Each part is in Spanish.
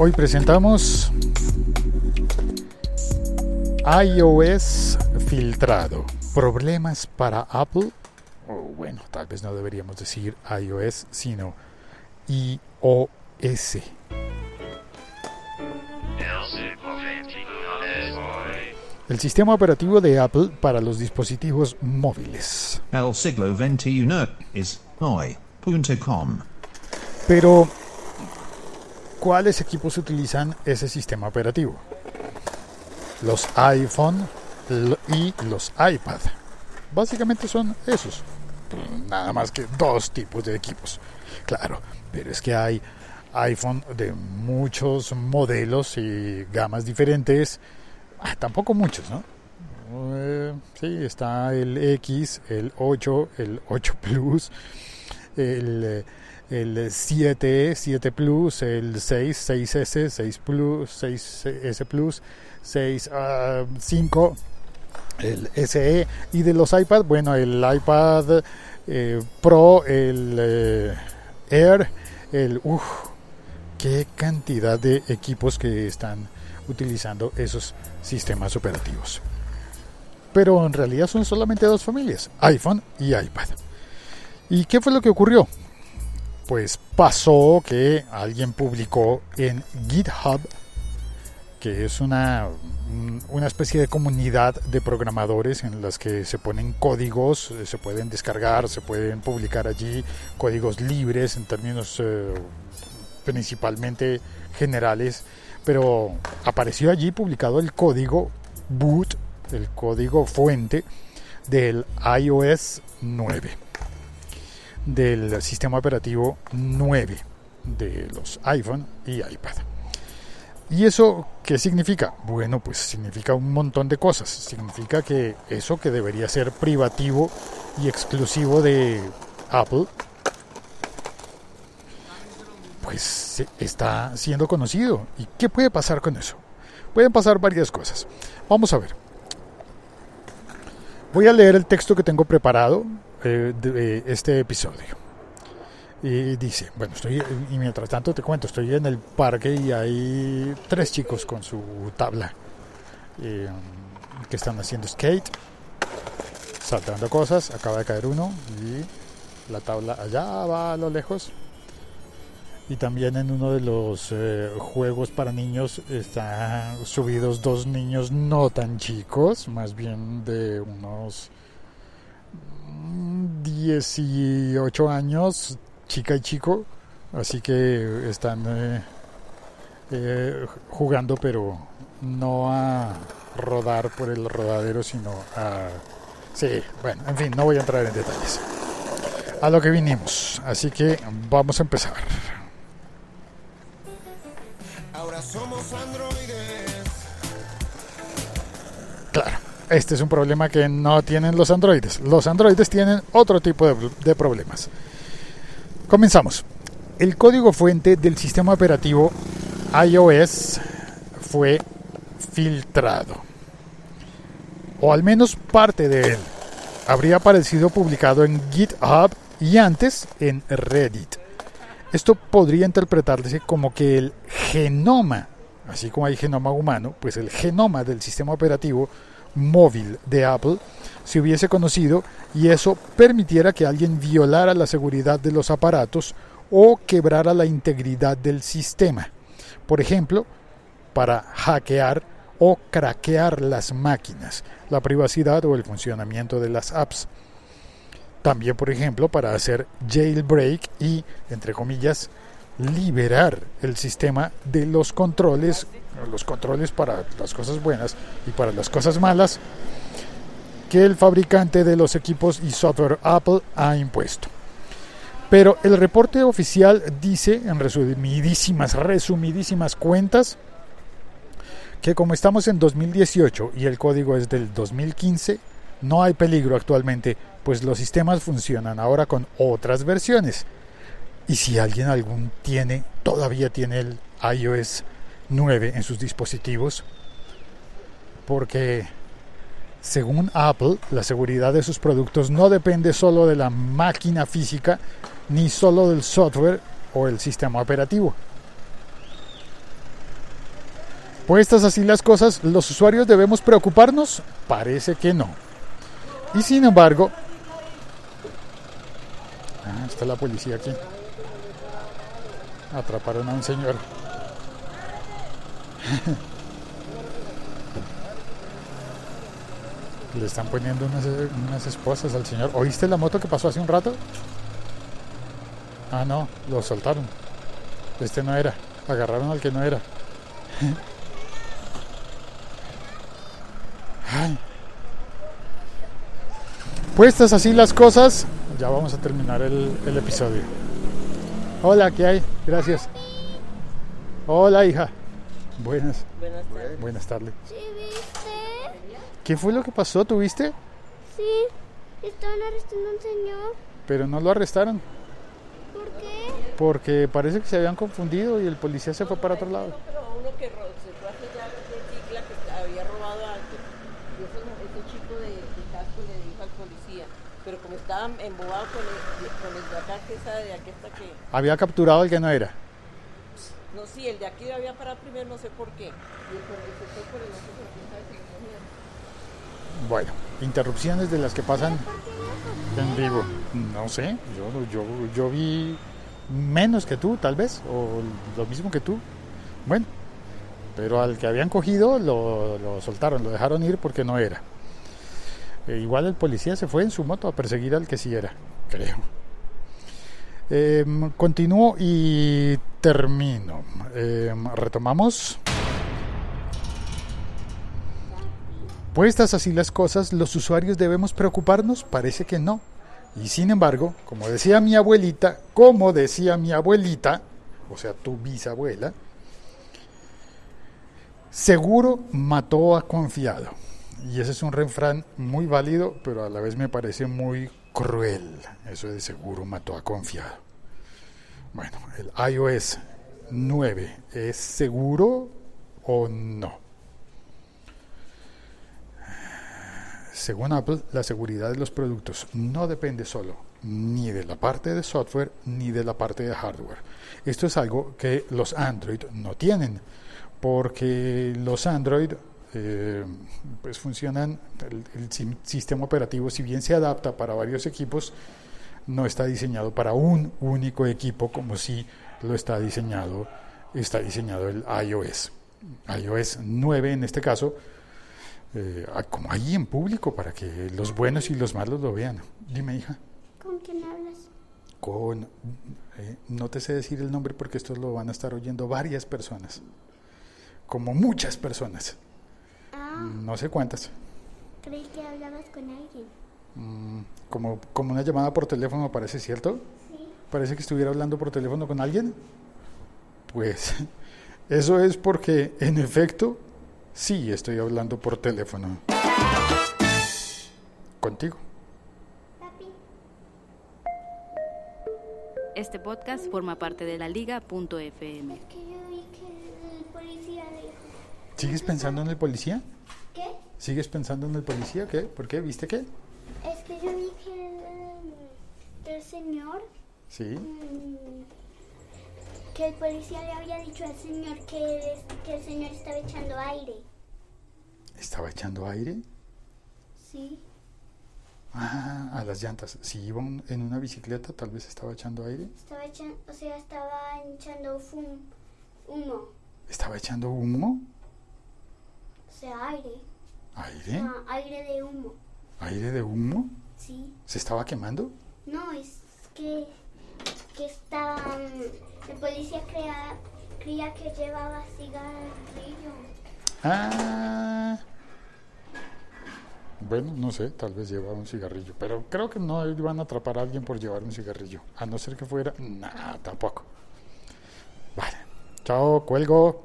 Hoy presentamos iOS filtrado. Problemas para Apple. O bueno, tal vez no deberíamos decir iOS, sino iOS. El sistema operativo de Apple para los dispositivos móviles. El siglo XXI es hoy.com. Pero, ¿cuáles equipos utilizan ese sistema operativo? Los iPhone y los iPad. Básicamente son esos. Nada más que dos tipos de equipos. Claro, pero es que hay iPhone de muchos modelos y gamas diferentes Ah, tampoco muchos, ¿no? Eh, sí, está el X, el 8, el 8 Plus, el, el 7, 7 Plus, el 6, 6S, 6 Plus, 6S Plus, 6, 5, el SE. Y de los iPad, bueno, el iPad eh, Pro, el eh, Air, el... Uf, qué cantidad de equipos que están utilizando esos sistemas operativos. Pero en realidad son solamente dos familias, iPhone y iPad. ¿Y qué fue lo que ocurrió? Pues pasó que alguien publicó en GitHub, que es una, una especie de comunidad de programadores en las que se ponen códigos, eh, se pueden descargar, se pueden publicar allí códigos libres en términos eh, principalmente generales pero apareció allí publicado el código boot, el código fuente del iOS 9, del sistema operativo 9 de los iPhone y iPad. ¿Y eso qué significa? Bueno, pues significa un montón de cosas. Significa que eso que debería ser privativo y exclusivo de Apple pues está siendo conocido. ¿Y qué puede pasar con eso? Pueden pasar varias cosas. Vamos a ver. Voy a leer el texto que tengo preparado eh, de este episodio. Y dice, bueno, estoy, y mientras tanto te cuento, estoy en el parque y hay tres chicos con su tabla eh, que están haciendo skate, saltando cosas, acaba de caer uno y la tabla allá va a lo lejos y también en uno de los eh, juegos para niños están subidos dos niños no tan chicos, más bien de unos 18 años, chica y chico, así que están eh, eh, jugando pero no a rodar por el rodadero, sino a... Sí, bueno, en fin, no voy a entrar en detalles. A lo que vinimos, así que vamos a empezar. somos androides. Este es un problema que no tienen los androides. Los androides tienen otro tipo de, problemas. Comenzamos. El código fuente del sistema operativo iOS fue filtrado. O al menos parte de él. Habría aparecido publicado en GitHub y antes en Reddit. Esto podría interpretarse como que el genoma, así como hay genoma humano, pues el genoma del sistema operativo móvil de Apple se hubiese conocido y eso permitiera que alguien violara la seguridad de los aparatos o quebrara la integridad del sistema. Por ejemplo, para hackear o craquear las máquinas, la privacidad o el funcionamiento de las apps. También, por ejemplo, para hacer jailbreak y, entre comillas, liberar el sistema de los controles, los controles para las cosas buenas y para las cosas malas que el fabricante de los equipos y software Apple ha impuesto. Pero el reporte oficial dice, en resumidísimas, resumidísimas cuentas, que como estamos en 2018 y el código es del 2015, no hay peligro actualmente pues los sistemas funcionan ahora con otras versiones. Y si alguien algún tiene, todavía tiene el iOS 9 en sus dispositivos, porque según Apple, la seguridad de sus productos no depende solo de la máquina física, ni solo del software o el sistema operativo. Puestas así las cosas, ¿los usuarios debemos preocuparnos? Parece que no. Y sin embargo... Ah, está la policía aquí. Atraparon a un señor. Le están poniendo unas, esposas al señor. ¿Oíste la moto que pasó hace un rato? Ah, no, lo soltaron. Este no era. Agarraron al que no era. Ay. Puestas así las cosas, ya vamos a terminar el episodio. Hola, ¿qué hay? Gracias. Hola, hija. Buenas. Buenas tardes. Buenas tardes. ¿Sí viste? ¿Qué fue lo que pasó? ¿Tuviste? Sí, estaban arrestando a un señor. Pero no lo arrestaron. ¿Por qué? Porque parece que se habían confundido y el policía se fue para otro lado. Pero uno que ro- se fue a sellar de cicla que esta- había robado antes. Y ese, ese chico de, de casco le dijo al policía. Pero como estaba embobado con el, con el de acá, que esa de aquí hasta que. Había capturado al que no era. No, sí, el de aquí había parado primero, no sé por qué. Y el, el fue por el otro, pero quién sabe si lo. Bueno, interrupciones de las que pasan en vivo. No sé, yo, yo, yo vi menos que tú, tal vez, o lo mismo que tú. Bueno, pero al que habían cogido lo, lo soltaron, lo dejaron ir porque no era. E igual el policía se fue en su moto a perseguir al que sí era, creo. Em, continúo y termino. Em, retomamos. Puestas así las cosas, ¿los usuarios debemos preocuparnos? Parece que no. Y sin embargo, como decía mi abuelita, como decía mi abuelita, o sea, tu bisabuela, seguro mató a confiado. Y ese es un refrán muy válido, pero a la vez me parece muy cruel. Eso de seguro mató a confiado. Bueno, el iOS 9, ¿es seguro o no? Según Apple, la seguridad de los productos no depende solo ni de la parte de software ni de la parte de hardware. Esto es algo que los Android no tienen, porque los Android eh, pues funcionan, el, sistema operativo, si bien se adapta para varios equipos, no está diseñado para un único equipo como si lo está diseñado, está diseñado el iOS. iOS 9 en este caso, eh, como ahí en público para que los buenos y los malos lo vean. Dime, hija. ¿Con quién hablas? Con, eh, no te sé decir el nombre porque esto lo van a estar oyendo varias personas, como muchas personas, no sé cuántas, creí que hablabas con alguien. Mm, como, como una llamada por teléfono, parece cierto. Sí. Parece que estuviera hablando por teléfono con alguien. Pues eso es porque, en efecto, sí estoy hablando por teléfono. Contigo. Papi. Este podcast forma parte de la liga.fm. ¿Sigues pensando en el policía? ¿Qué? ¿Sigues pensando en el policía? ¿Qué? ¿Por qué? ¿Viste qué? Es que yo vi que el, el señor. Sí. mm, Que el policía le había dicho al señor que, que el señor estaba echando aire. ¿Estaba echando aire? Sí. Ah, a las llantas. Si iba un- en una bicicleta, tal vez estaba echando aire. Estaba echando, o sea, estaba echando humo. ¿Estaba echando humo? O sea, aire. ¿Aire? Aire de humo. ¿Aire de humo? Sí. ¿Se estaba quemando? No, es que, que estaba. mm, El policía crea, creía que llevaba cigarrillo. Ah. Bueno, no sé, tal vez llevaba un cigarrillo, pero creo que no iban a atrapar a alguien por llevar un cigarrillo, a no ser que fuera... Nah, tampoco. Vale. Chao, cuelgo.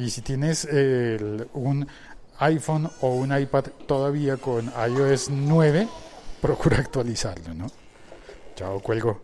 Y si tienes el- un iPhone o un iPad todavía con iOS 9, procura actualizarlo, ¿no? Chao, cuelgo.